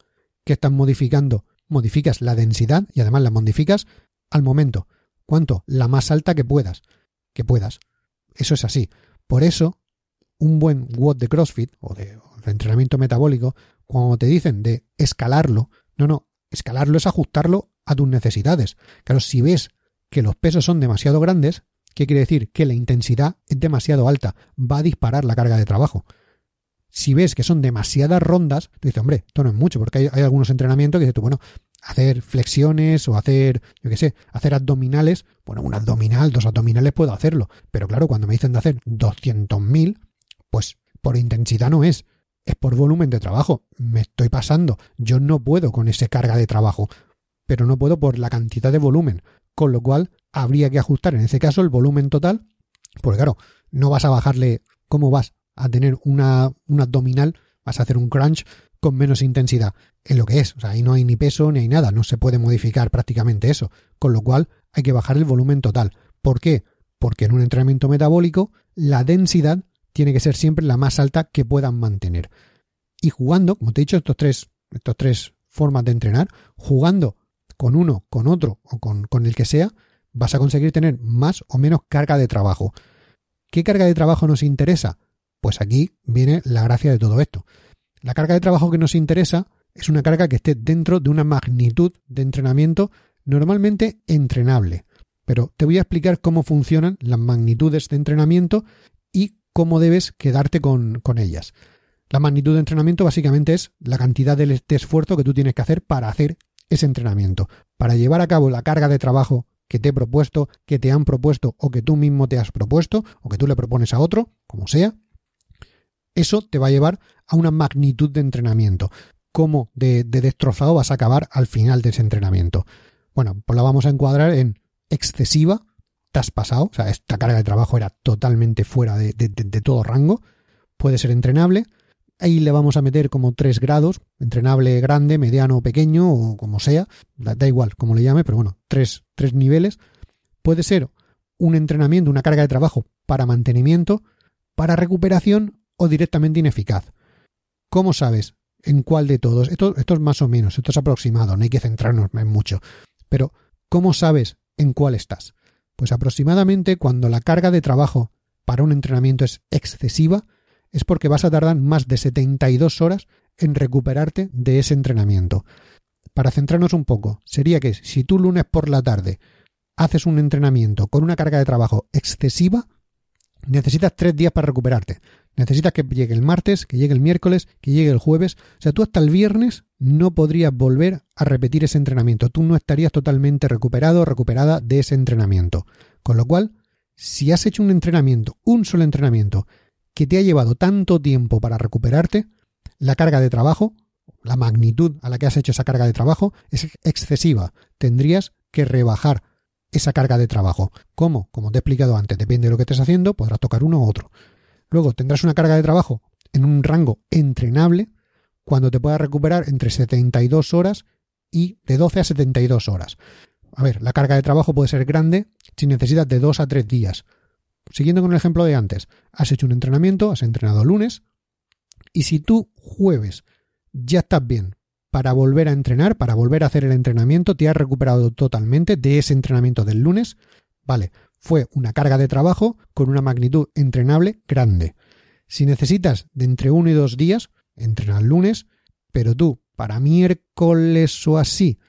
¿Qué estás modificando? Modificas la densidad y además la modificas al momento. ¿Cuánto? La más alta que puedas. Que puedas. Eso es así. Por eso, un buen WOD de CrossFit o de, entrenamiento metabólico, cuando te dicen de escalarlo, no, no, escalarlo es ajustarlo a tus necesidades. Claro, si ves que los pesos son demasiado grandes, ¿qué quiere decir? Que la intensidad es demasiado alta, va a disparar la carga de trabajo. Si ves que son demasiadas rondas, tú dices, hombre, esto no es mucho, porque hay, algunos entrenamientos que dices tú, bueno, hacer flexiones o hacer, yo qué sé, hacer abdominales, bueno, un abdominal, dos abdominales puedo hacerlo, pero claro, cuando me dicen de hacer 200.000, pues por intensidad no es, es por volumen de trabajo, me estoy pasando, yo no puedo con esa carga de trabajo, pero no puedo por la cantidad de volumen, con lo cual habría que ajustar en ese caso el volumen total, porque claro, no vas a bajarle, ¿cómo vas a tener una, un abdominal? Vas a hacer un crunch con menos intensidad en lo que es. O sea, ahí no hay ni peso ni hay nada, no se puede modificar prácticamente eso. Con lo cual hay que bajar el volumen total. ¿Por qué? Porque en un entrenamiento metabólico la densidad tiene que ser siempre la más alta que puedan mantener. Y jugando, como te he dicho, estos tres, estos tres formas de entrenar, jugando con uno, con otro o con, con el que sea, vas a conseguir tener más o menos carga de trabajo. ¿Qué carga de trabajo nos interesa? Pues aquí viene la gracia de todo esto. La carga de trabajo que nos interesa es una carga que esté dentro de una magnitud de entrenamiento normalmente entrenable. Pero te voy a explicar cómo funcionan las magnitudes de entrenamiento y cómo debes quedarte con, ellas. La magnitud de entrenamiento básicamente es la cantidad de, esfuerzo que tú tienes que hacer para hacer ese entrenamiento, para llevar a cabo la carga de trabajo que te he propuesto, que te han propuesto o que tú mismo te has propuesto o que tú le propones a otro, como sea, eso te va a llevar a una magnitud de entrenamiento. ¿Cómo de, destrozado vas a acabar al final de ese entrenamiento? Bueno, pues la vamos a encuadrar en excesiva, te has pasado, o sea, esta carga de trabajo era totalmente fuera de, todo rango, puede ser entrenable, ahí le vamos a meter como tres grados, entrenable grande, mediano, pequeño o como sea, da, igual como le llame, pero bueno, tres, tres niveles. Puede ser un entrenamiento, una carga de trabajo para mantenimiento, para recuperación o directamente ineficaz. ¿Cómo sabes en cuál de todos? Esto, esto es más o menos, esto es aproximado, no hay que centrarnos en mucho. Pero, ¿cómo sabes en cuál estás? Pues aproximadamente cuando la carga de trabajo para un entrenamiento es excesiva, es porque vas a tardar más de 72 horas en recuperarte de ese entrenamiento. Para centrarnos un poco, sería que si tú lunes por la tarde haces un entrenamiento con una carga de trabajo excesiva, necesitas tres días para recuperarte. Necesitas que llegue el martes, que llegue el miércoles, que llegue el jueves. O sea, tú hasta el viernes no podrías volver a repetir ese entrenamiento. Tú no estarías totalmente recuperado o recuperada de ese entrenamiento. Con lo cual, si has hecho un entrenamiento, un solo entrenamiento, que te ha llevado tanto tiempo para recuperarte, la carga de trabajo, la magnitud a la que has hecho esa carga de trabajo es excesiva. Tendrías que rebajar esa carga de trabajo. ¿Cómo? Como te he explicado antes, depende de lo que estés haciendo, podrás tocar uno u otro. Luego tendrás una carga de trabajo en un rango entrenable cuando te puedas recuperar entre 72 horas y de 12 a 72 horas. A ver, la carga de trabajo puede ser grande si necesitas de 2 a 3 días. Siguiendo con el ejemplo de antes, has hecho un entrenamiento, has entrenado lunes, y si tú jueves ya estás bien para volver a entrenar, para volver a hacer el entrenamiento, te has recuperado totalmente de ese entrenamiento del lunes, vale, fue una carga de trabajo con una magnitud entrenable grande. Si necesitas de entre uno y dos días, entrena lunes, pero tú para miércoles o así,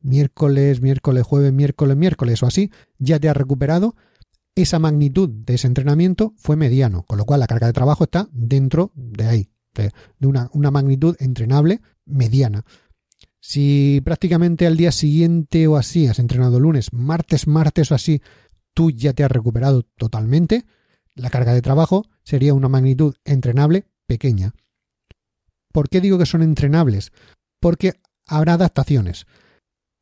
miércoles, miércoles, jueves, miércoles, miércoles o así, ya te has recuperado, esa magnitud de ese entrenamiento fue mediano, con lo cual la carga de trabajo está dentro de ahí, de, una, magnitud entrenable mediana. Si prácticamente al día siguiente o así has entrenado lunes, martes, martes o así, tú ya te has recuperado totalmente, la carga de trabajo sería una magnitud entrenable pequeña. ¿Por qué digo que son entrenables? Porque habrá adaptaciones.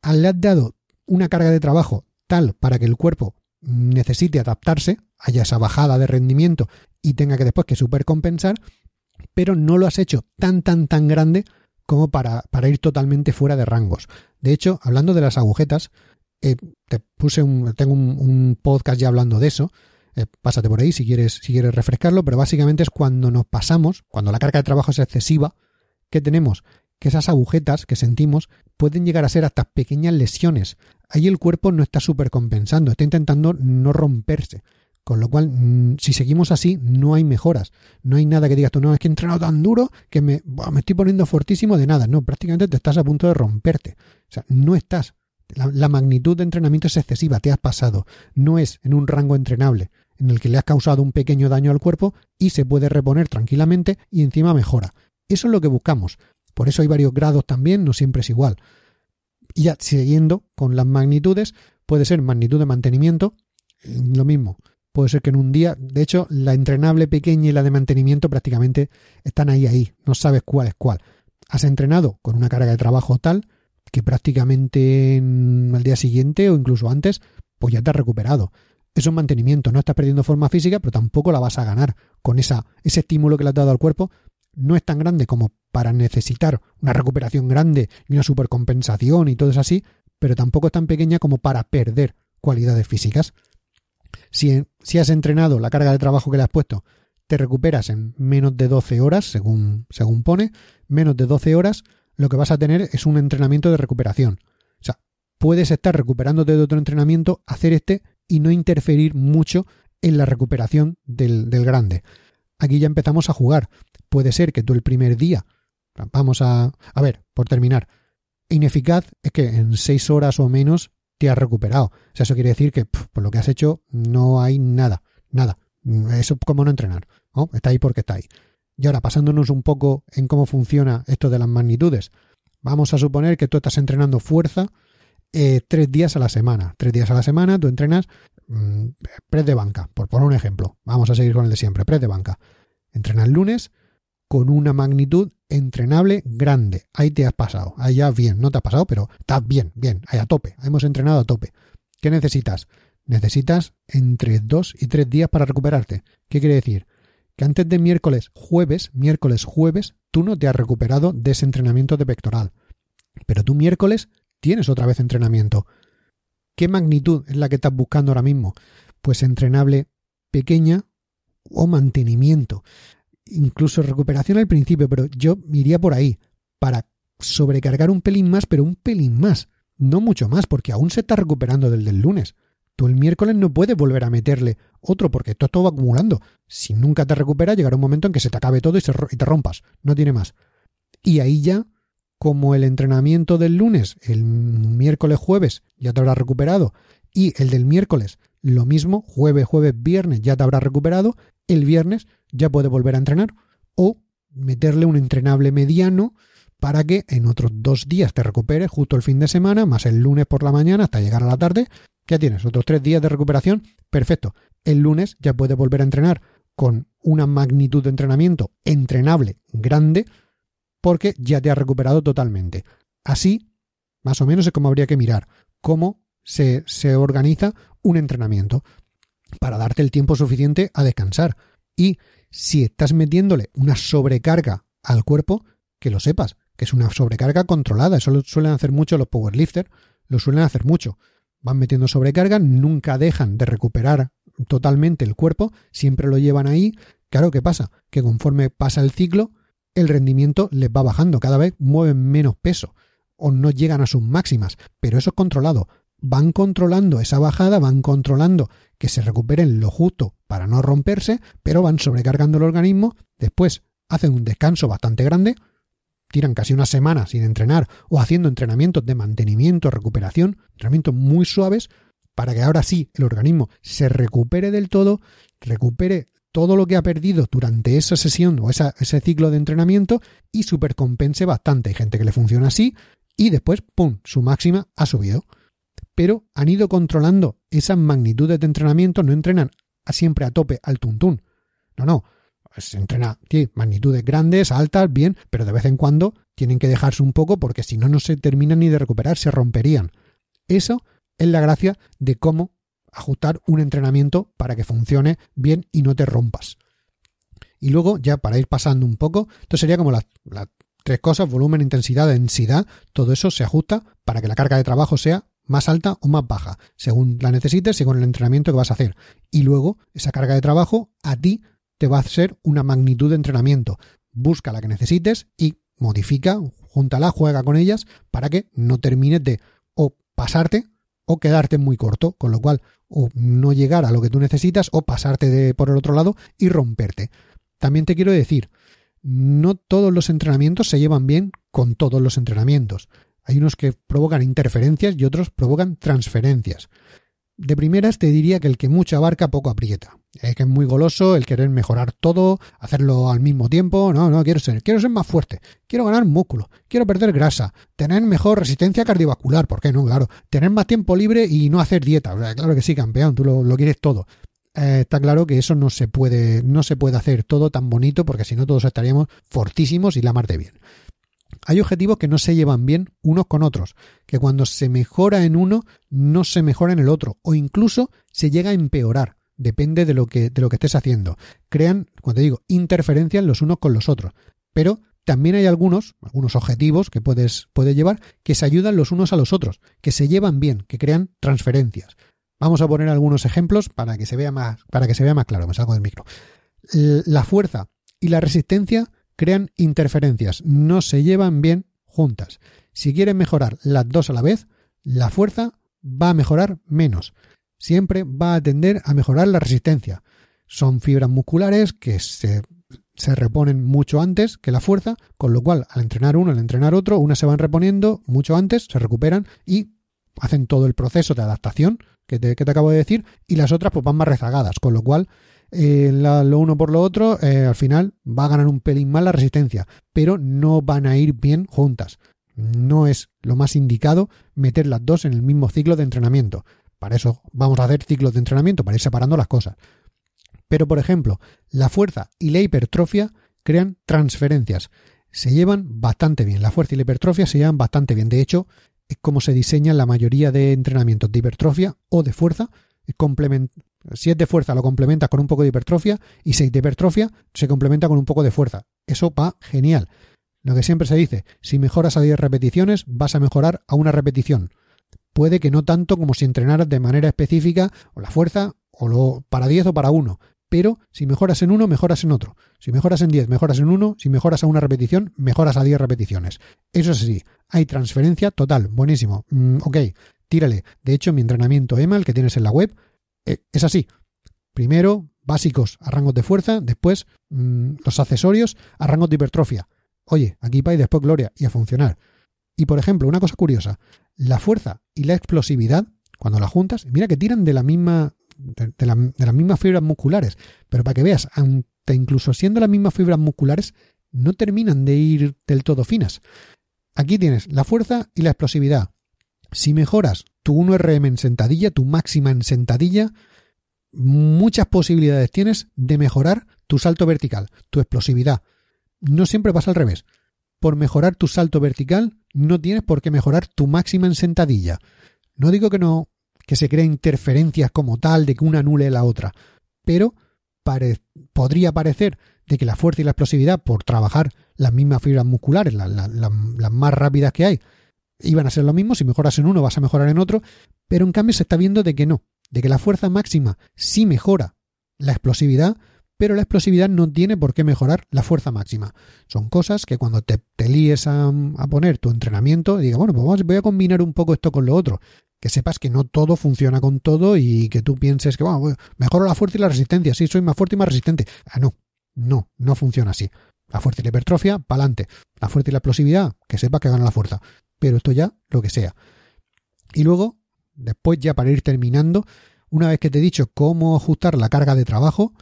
Al has dado una carga de trabajo tal para que el cuerpo necesite adaptarse, haya esa bajada de rendimiento y tenga que después que supercompensar, pero no lo has hecho tan tan tan grande como para, para ir totalmente fuera de rangos. De hecho, hablando de las agujetas, eh, te puse un, tengo un, podcast ya hablando de eso. Eh, pásate por ahí si quieres, si quieres refrescarlo, pero básicamente es cuando nos pasamos, cuando la carga de trabajo es excesiva, que tenemos que esas agujetas que sentimos pueden llegar a ser hasta pequeñas lesiones. Ahí el cuerpo no está súper compensando, está intentando no romperse. Con lo cual, mm, si seguimos así, no hay mejoras. No hay nada que digas tú, no, es que he entrenado tan duro que me, me estoy poniendo fortísimo de nada. No, prácticamente te estás a punto de romperte. O sea, no estás. La, la magnitud de entrenamiento es excesiva, te has pasado. No es en un rango entrenable en el que le has causado un pequeño daño al cuerpo y se puede reponer tranquilamente y encima mejora. Eso es lo que buscamos. Por eso hay varios grados también, no siempre es igual. Y ya siguiendo con las magnitudes, puede ser magnitud de mantenimiento, lo mismo, puede ser que en un día, de hecho, la entrenable pequeña y la de mantenimiento prácticamente están ahí, ahí, no sabes cuál es cuál. Has entrenado con una carga de trabajo tal que prácticamente al día siguiente o incluso antes, pues ya te has recuperado. Eso es mantenimiento, no estás perdiendo forma física, pero tampoco la vas a ganar con esa, ese estímulo que le has dado al cuerpo. No es tan grande como para necesitar una recuperación grande y una supercompensación y todo eso así, pero tampoco es tan pequeña como para perder cualidades físicas. Si, si has entrenado la carga de trabajo que le has puesto, te recuperas en menos de 12 horas, según, según pone, menos de 12 horas, lo que vas a tener es un entrenamiento de recuperación. O sea, puedes estar recuperándote de otro entrenamiento, hacer este y no interferir mucho en la recuperación del, del grande. Aquí ya empezamos a jugar. Puede ser que tú el primer día, vamos a, a ver, por terminar, ineficaz es que en 6 horas o menos te has recuperado. O sea, eso quiere decir que por lo que has hecho no hay nada, nada. Eso como no entrenar. ¿no? Está ahí porque está ahí. Y ahora, pasándonos un poco en cómo funciona esto de las magnitudes. Vamos a suponer que tú estás entrenando fuerza eh, tres días a la semana. Tres días a la semana tú entrenas mmm, press de banca, por poner un ejemplo. Vamos a seguir con el de siempre, press de banca. Entrenas lunes con una magnitud entrenable grande. Ahí te has pasado. Ahí ya bien, no te has pasado, pero estás bien, bien, ahí a tope. Hemos entrenado a tope. ¿Qué necesitas? Necesitas entre dos y tres días para recuperarte. ¿Qué quiere decir? Que antes de miércoles, jueves, miércoles, jueves, tú no te has recuperado de ese entrenamiento de pectoral. Pero tú miércoles tienes otra vez entrenamiento. ¿Qué magnitud es la que estás buscando ahora mismo? Pues entrenable pequeña o mantenimiento incluso recuperación al principio, pero yo iría por ahí, para sobrecargar un pelín más, pero un pelín más, no mucho más, porque aún se está recuperando del del lunes. Tú el miércoles no puedes volver a meterle otro porque todo, todo va acumulando. Si nunca te recuperas, llegará un momento en que se te acabe todo y, se, y te rompas. No tiene más. Y ahí ya, como el entrenamiento del lunes, el miércoles, jueves, ya te habrás recuperado, y el del miércoles, lo mismo, jueves, jueves, viernes, ya te habrás recuperado, el viernes ya puede volver a entrenar o meterle un entrenable mediano para que en otros dos días te recuperes justo el fin de semana, más el lunes por la mañana hasta llegar a la tarde. ¿Qué tienes? Otros tres días de recuperación. Perfecto. El lunes ya puedes volver a entrenar con una magnitud de entrenamiento entrenable grande porque ya te has recuperado totalmente. Así, más o menos es como habría que mirar cómo se, se organiza un entrenamiento para darte el tiempo suficiente a descansar. Y si estás metiéndole una sobrecarga al cuerpo, que lo sepas, que es una sobrecarga controlada. Eso lo suelen hacer mucho los powerlifters, lo suelen hacer mucho. Van metiendo sobrecarga, nunca dejan de recuperar totalmente el cuerpo, siempre lo llevan ahí. Claro, ¿qué pasa? Que conforme pasa el ciclo, el rendimiento les va bajando, cada vez mueven menos peso o no llegan a sus máximas, pero eso es controlado van controlando esa bajada, van controlando que se recuperen lo justo para no romperse, pero van sobrecargando el organismo, después hacen un descanso bastante grande, tiran casi una semana sin entrenar o haciendo entrenamientos de mantenimiento, recuperación, entrenamientos muy suaves, para que ahora sí el organismo se recupere del todo, recupere todo lo que ha perdido durante esa sesión o ese ciclo de entrenamiento y supercompense bastante. Hay gente que le funciona así y después, ¡pum!, su máxima ha subido pero han ido controlando esas magnitudes de entrenamiento, no entrenan a siempre a tope al tuntún. No, no. Se entrena, sí, magnitudes grandes, altas, bien, pero de vez en cuando tienen que dejarse un poco porque si no, no se terminan ni de recuperar, se romperían. Eso es la gracia de cómo ajustar un entrenamiento para que funcione bien y no te rompas. Y luego, ya para ir pasando un poco, esto sería como las tres cosas, volumen, intensidad, densidad, todo eso se ajusta para que la carga de trabajo sea más alta o más baja, según la necesites, según el entrenamiento que vas a hacer. Y luego, esa carga de trabajo a ti te va a ser una magnitud de entrenamiento. Busca la que necesites y modifica, júntala, juega con ellas para que no termines de o pasarte o quedarte muy corto, con lo cual o no llegar a lo que tú necesitas o pasarte de por el otro lado y romperte. También te quiero decir, no todos los entrenamientos se llevan bien con todos los entrenamientos. Hay unos que provocan interferencias y otros provocan transferencias. De primeras te diría que el que mucho abarca poco aprieta. El que es muy goloso, el querer mejorar todo, hacerlo al mismo tiempo. No, no, quiero ser, quiero ser más fuerte, quiero ganar músculo, quiero perder grasa, tener mejor resistencia cardiovascular, ¿por qué no? Claro, tener más tiempo libre y no hacer dieta. Claro que sí, campeón, tú lo, quieres todo. Eh, está claro que eso no se puede, no se puede hacer todo tan bonito porque si no todos estaríamos fortísimos y la mar de bien. Hay objetivos que no se llevan bien unos con otros, que cuando se mejora en uno no se mejora en el otro, o incluso se llega a empeorar, depende de lo que, de lo que estés haciendo. Crean, cuando digo, interferencias los unos con los otros. Pero también hay algunos, algunos objetivos que puedes, llevar que se ayudan los unos a los otros, que se llevan bien, que crean transferencias. Vamos a poner algunos ejemplos para que se vea más, para que se vea más claro. Me salgo del micro. La fuerza y la resistencia crean interferencias, no se llevan bien juntas. Si quieren mejorar las dos a la vez, la fuerza va a mejorar menos. Siempre va a tender a mejorar la resistencia. Son fibras musculares que se, se reponen mucho antes que la fuerza, con lo cual al entrenar uno, al entrenar otro, unas se van reponiendo mucho antes, se recuperan y hacen todo el proceso de adaptación que te, que te acabo de decir, y las otras pues van más rezagadas, con lo cual eh, lo uno por lo otro, eh, al final va a ganar un pelín más la resistencia, pero no van a ir bien juntas. No es lo más indicado meter las dos en el mismo ciclo de entrenamiento. Para eso vamos a hacer ciclos de entrenamiento, para ir separando las cosas. Pero, por ejemplo, la fuerza y la hipertrofia crean transferencias. Se llevan bastante bien. La fuerza y la hipertrofia se llevan bastante bien. De hecho, es como se diseñan la mayoría de entrenamientos de hipertrofia o de fuerza. Si es de fuerza lo complementas con un poco de hipertrofia y si es de hipertrofia se complementa con un poco de fuerza. Eso va genial. Lo que siempre se dice, si mejoras a 10 repeticiones vas a mejorar a una repetición. Puede que no tanto como si entrenaras de manera específica o la fuerza o lo para 10 o para 1, pero si mejoras en uno, mejoras en otro. Si mejoras en 10, mejoras en uno. Si mejoras a una repetición, mejoras a 10 repeticiones. Eso sí, hay transferencia total. Buenísimo. Mm, ok, tírale. De hecho, mi entrenamiento EMA, el que tienes en la web, eh, es así. Primero, básicos a rangos de fuerza, después mm, los accesorios a rangos de hipertrofia. Oye, aquí y después gloria, y a funcionar. Y por ejemplo, una cosa curiosa, la fuerza y la explosividad, cuando las juntas, mira que tiran de la misma, de, las mismas fibras musculares, pero para que veas, aunque incluso siendo las mismas fibras musculares, no terminan de ir del todo finas. Aquí tienes la fuerza y la explosividad. Si mejoras tu 1RM en sentadilla, tu máxima en sentadilla, muchas posibilidades tienes de mejorar tu salto vertical, tu explosividad. No siempre pasa al revés. Por mejorar tu salto vertical, no tienes por qué mejorar tu máxima en sentadilla. No digo que no, que se creen interferencias como tal de que una anule la otra, pero podría parecer de que la fuerza y la explosividad, por trabajar las mismas fibras musculares, las más rápidas que hay, iban a ser lo mismo, si mejoras en uno vas a mejorar en otro, pero en cambio se está viendo de que no, de que la fuerza máxima sí mejora la explosividad, pero la explosividad no tiene por qué mejorar la fuerza máxima. Son cosas que cuando te, te líes a, poner tu entrenamiento, diga, bueno, pues voy a combinar un poco esto con lo otro. Que sepas que no todo funciona con todo y que tú pienses que, bueno, mejoro la fuerza y la resistencia, sí, soy más fuerte y más resistente. Ah, no, no, no funciona así. La fuerza y la hipertrofia, para adelante. La fuerza y la explosividad, que sepa que gana la fuerza pero esto ya lo que sea. Y luego, después ya para ir terminando, una vez que te he dicho cómo ajustar la carga de trabajo,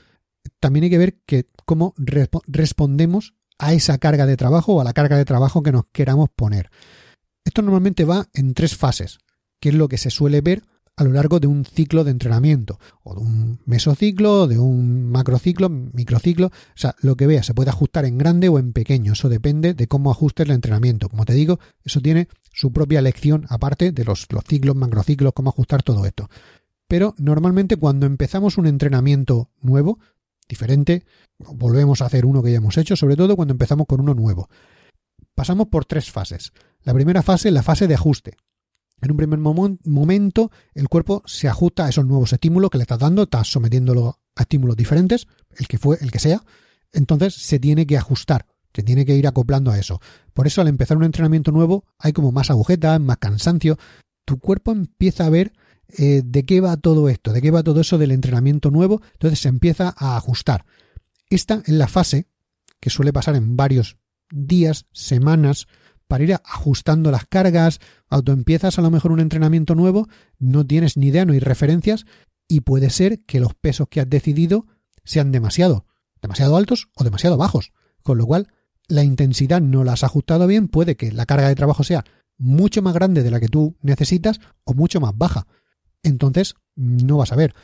también hay que ver que cómo respondemos a esa carga de trabajo o a la carga de trabajo que nos queramos poner. Esto normalmente va en tres fases, que es lo que se suele ver a lo largo de un ciclo de entrenamiento, o de un mesociclo, de un macrociclo, microciclo, o sea, lo que veas, se puede ajustar en grande o en pequeño, eso depende de cómo ajustes el entrenamiento. Como te digo, eso tiene su propia lección aparte de los, los ciclos, macrociclos, cómo ajustar todo esto. Pero normalmente cuando empezamos un entrenamiento nuevo, diferente, volvemos a hacer uno que ya hemos hecho, sobre todo cuando empezamos con uno nuevo. pasamos por tres fases. La primera fase es la fase de ajuste. En un primer momento, el cuerpo se ajusta a esos nuevos estímulos que le estás dando, estás sometiéndolo a estímulos diferentes, el que fue, el que sea. Entonces se tiene que ajustar, se tiene que ir acoplando a eso. Por eso al empezar un entrenamiento nuevo hay como más agujetas, más cansancio. Tu cuerpo empieza a ver eh, de qué va todo esto, de qué va todo eso del entrenamiento nuevo, entonces se empieza a ajustar. Esta es la fase que suele pasar en varios días, semanas, para ir ajustando las cargas, autoempiezas a lo mejor un entrenamiento nuevo, no tienes ni idea, no hay referencias, y puede ser que los pesos que has decidido sean demasiado, demasiado altos o demasiado bajos, con lo cual la intensidad no la has ajustado bien, puede que la carga de trabajo sea mucho más grande de la que tú necesitas o mucho más baja. Entonces, no vas a ver.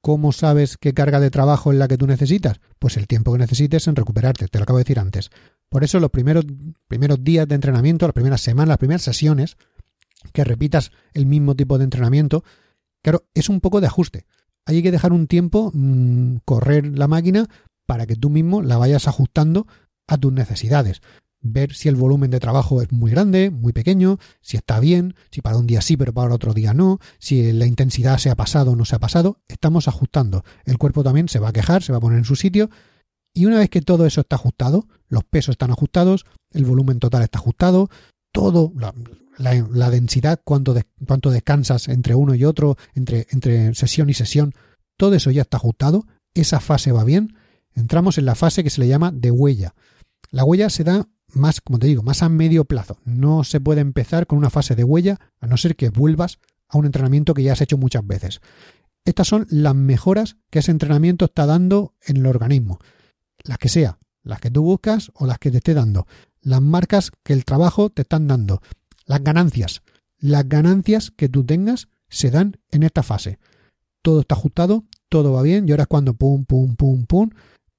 ¿Cómo sabes qué carga de trabajo es la que tú necesitas? Pues el tiempo que necesites en recuperarte, te lo acabo de decir antes. Por eso los primeros, primeros días de entrenamiento, las primeras semanas, las primeras sesiones, que repitas el mismo tipo de entrenamiento, claro, es un poco de ajuste. Hay que dejar un tiempo mm, correr la máquina para que tú mismo la vayas ajustando a tus necesidades. Ver si el volumen de trabajo es muy grande, muy pequeño, si está bien, si para un día sí, pero para otro día no, si la intensidad se ha pasado o no se ha pasado. Estamos ajustando. El cuerpo también se va a quejar, se va a poner en su sitio y una vez que todo eso está ajustado, los pesos están ajustados, el volumen total está ajustado, todo, la, densidad, cuánto, cuánto descansas entre uno y otro, entre, entre sesión y sesión, todo eso ya está ajustado, esa fase va bien, entramos en la fase que se le llama de huella. La huella se da más, como te digo, más a medio plazo. No se puede empezar con una fase de huella a no ser que vuelvas a un entrenamiento que ya has hecho muchas veces. Estas son las mejoras que ese entrenamiento está dando en el organismo las que sea, las que tú buscas o las que te esté dando, las marcas que el trabajo te están dando, las ganancias, las ganancias que tú tengas se dan en esta fase. Todo está ajustado, todo va bien y ahora es cuando pum, pum, pum, pum,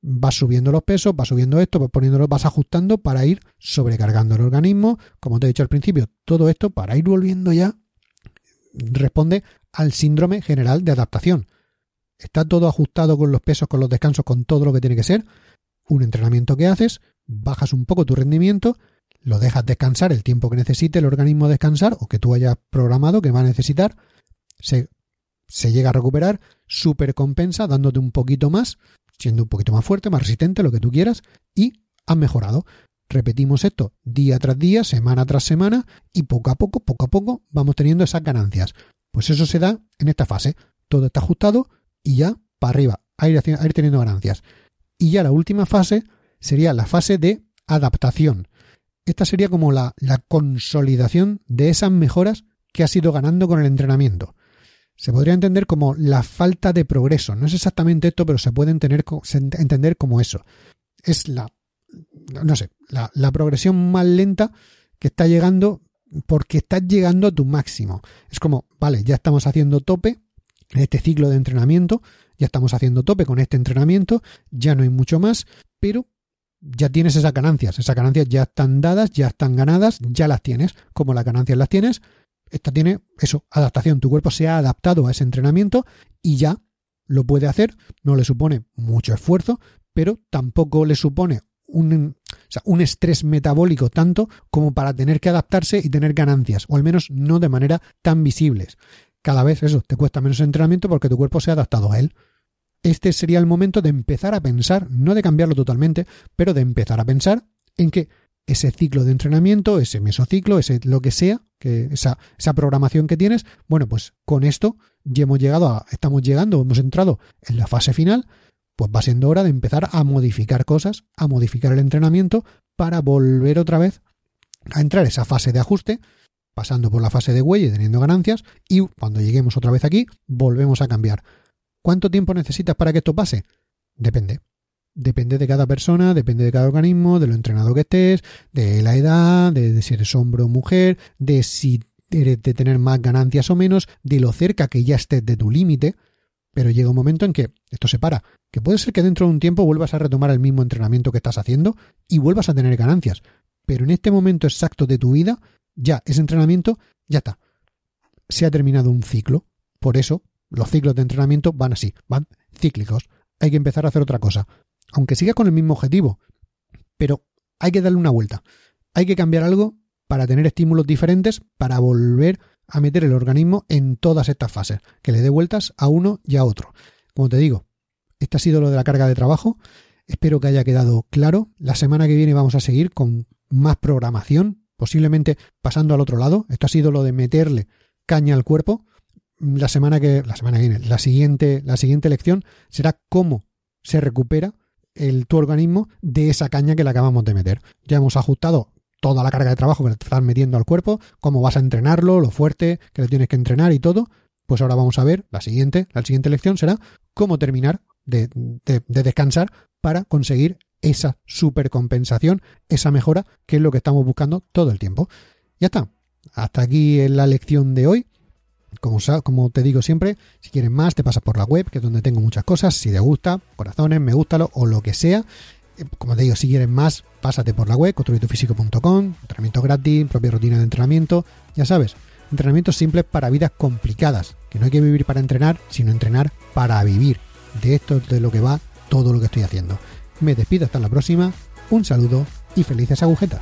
vas subiendo los pesos, vas subiendo esto, vas poniéndolo, vas ajustando para ir sobrecargando el organismo, como te he dicho al principio, todo esto para ir volviendo ya responde al síndrome general de adaptación. Está todo ajustado con los pesos, con los descansos, con todo lo que tiene que ser un entrenamiento que haces, bajas un poco tu rendimiento, lo dejas descansar el tiempo que necesite el organismo descansar o que tú hayas programado que va a necesitar, se, llega a recuperar, supercompensa dándote un poquito más, siendo un poquito más fuerte, más resistente, lo que tú quieras, y has mejorado. Repetimos esto día tras día, semana tras semana, y poco a poco, poco a poco, vamos teniendo esas ganancias. Pues eso se da en esta fase. Todo está ajustado y ya para arriba, a ir teniendo ganancias. Y ya la última fase sería la fase de adaptación. Esta sería como la, consolidación de esas mejoras que has ido ganando con el entrenamiento. Se podría entender como la falta de progreso. No es exactamente esto, pero se puede entender, entender como eso. Es la, no sé, la, la progresión más lenta que está llegando porque estás llegando a tu máximo. Es como, vale, ya estamos haciendo tope en este ciclo de entrenamiento, ya estamos haciendo tope con este entrenamiento, ya no hay mucho más, pero ya tienes esas ganancias, esas ganancias ya están dadas, ya están ganadas, ya las tienes, como las ganancias las tienes, esta tiene eso, adaptación, tu cuerpo se ha adaptado a ese entrenamiento y ya lo puede hacer, no le supone mucho esfuerzo, pero tampoco le supone un, un estrés metabólico tanto como para tener que adaptarse y tener ganancias, o al menos no de manera tan visibles. Cada vez eso te cuesta menos entrenamiento porque tu cuerpo se ha adaptado a él este sería el momento de empezar a pensar, no de cambiarlo totalmente, pero de empezar a pensar en que ese ciclo de entrenamiento, ese mesociclo, ese lo que sea, que esa, esa programación que tienes, bueno, pues con esto ya hemos llegado a, estamos llegando, hemos entrado en la fase final, pues va siendo hora de empezar a modificar cosas, a modificar el entrenamiento para volver otra vez a entrar esa fase de ajuste, pasando por la fase de huella y teniendo ganancias, y cuando lleguemos otra vez aquí, volvemos a cambiar. ¿Cuánto tiempo necesitas para que esto pase? Depende. Depende de cada persona, depende de cada organismo, de lo entrenado que estés, de la edad, de, si eres hombre o mujer, de si eres de tener más ganancias o menos, de lo cerca que ya estés de tu límite. Pero llega un momento en que esto se para, que puede ser que dentro de un tiempo vuelvas a retomar el mismo entrenamiento que estás haciendo y vuelvas a tener ganancias. Pero en este momento exacto de tu vida, ya ese entrenamiento, ya está. Se ha terminado un ciclo. Por eso, los ciclos de entrenamiento van así, van cíclicos. Hay que empezar a hacer otra cosa. Aunque siga con el mismo objetivo. Pero hay que darle una vuelta. hay que cambiar algo para tener estímulos diferentes, para volver a meter el organismo en todas estas fases, que le dé vueltas a uno y a otro. Como te digo, este ha sido lo de la carga de trabajo. Espero que haya quedado claro. La semana que viene vamos a seguir con más programación, posiblemente pasando al otro lado. Esto ha sido lo de meterle caña al cuerpo. La semana que la semana que viene, la siguiente la siguiente lección será cómo se recupera el tu organismo de esa caña que le acabamos de meter. Ya hemos ajustado toda la carga de trabajo que le estás metiendo al cuerpo, cómo vas a entrenarlo, lo fuerte que le tienes que entrenar y todo. Pues ahora vamos a ver la siguiente, la siguiente lección será cómo terminar de, de, de descansar para conseguir esa supercompensación, esa mejora, que es lo que estamos buscando todo el tiempo. Ya está. Hasta aquí la lección de hoy. Como, te digo siempre, si quieres más, te pasas por la web, que es donde tengo muchas cosas. Si te gusta, corazones, me gustalo o lo que sea. Eh, como te digo, si quieres más, pásate por la web, construyetufísico.com, entrenamiento gratis, propia rutina de entrenamiento. Ya sabes, entrenamientos simples para vidas complicadas. Que no hay que vivir para entrenar, sino entrenar para vivir. De esto es de lo que va todo lo que estoy haciendo. Me despido hasta la próxima, un saludo y felices agujetas.